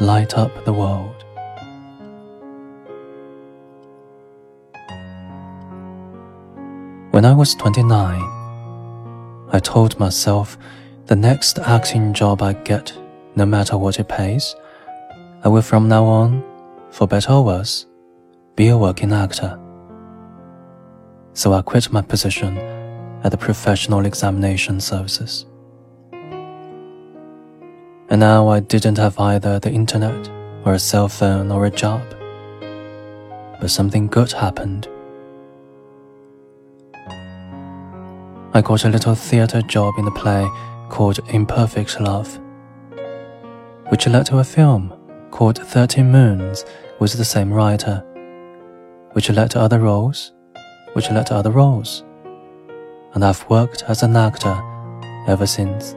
light up the world. When I was 29, I told myself the next acting job I get, no matter what it pays, I will from now on, for better or worse, be a working actor. So I quit my position at the Professional Examination Services. And now I didn't have either the internet or a cell phone or a job. But something good happened. I got a little theatre job in a play called Imperfect Love, which led to a film called Thirteen Moons with the same writer, which led to other roles, which led to other roles. And I've worked as an actor ever since.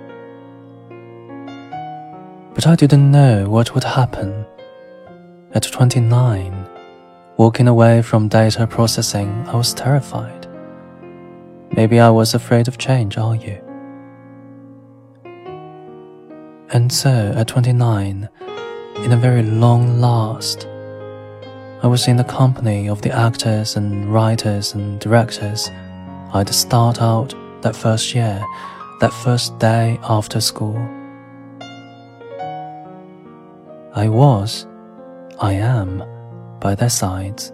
But I didn't know what would happen. At 29, walking away from data processing, I was terrified. Maybe I was afraid of change, are you? And so, at 29, in a very long last, I was in the company of the actors and writers and directors I'd start out that first year, that first day after school. I was, I am, by their sides.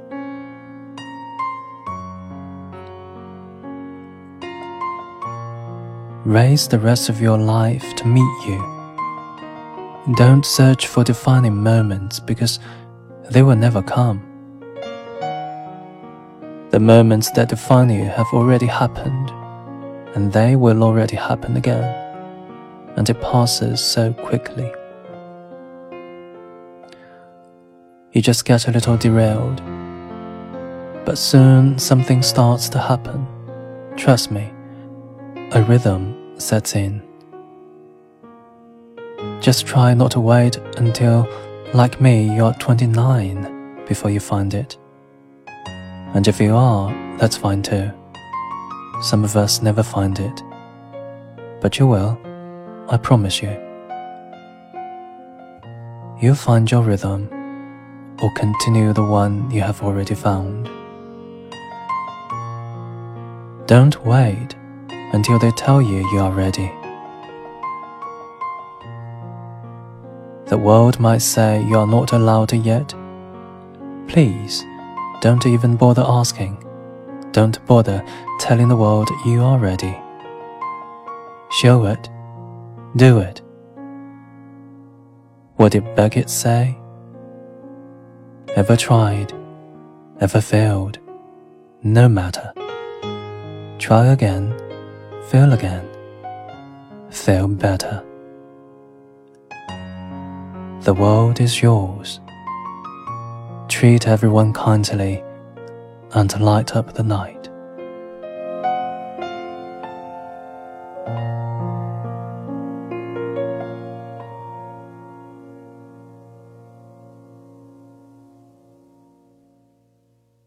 Raise the rest of your life to meet you. Don't search for defining moments because they will never come. The moments that define you have already happened, and they will already happen again, and it passes so quickly. You just get a little derailed. But soon something starts to happen. Trust me, a rhythm sets in. Just try not to wait until, like me, you're 29 before you find it. And if you are, that's fine too. Some of us never find it. But you will, I promise you. You'll find your rhythm or continue the one you have already found. Don't wait until they tell you you are ready. The world might say you are not allowed yet. Please, don't even bother asking. Don't bother telling the world you are ready. Show it. Do it. What did Beckett say? Ever tried? Ever failed? No matter. Try again, fail again, fail better. The world is yours. Treat everyone kindly and light up the night.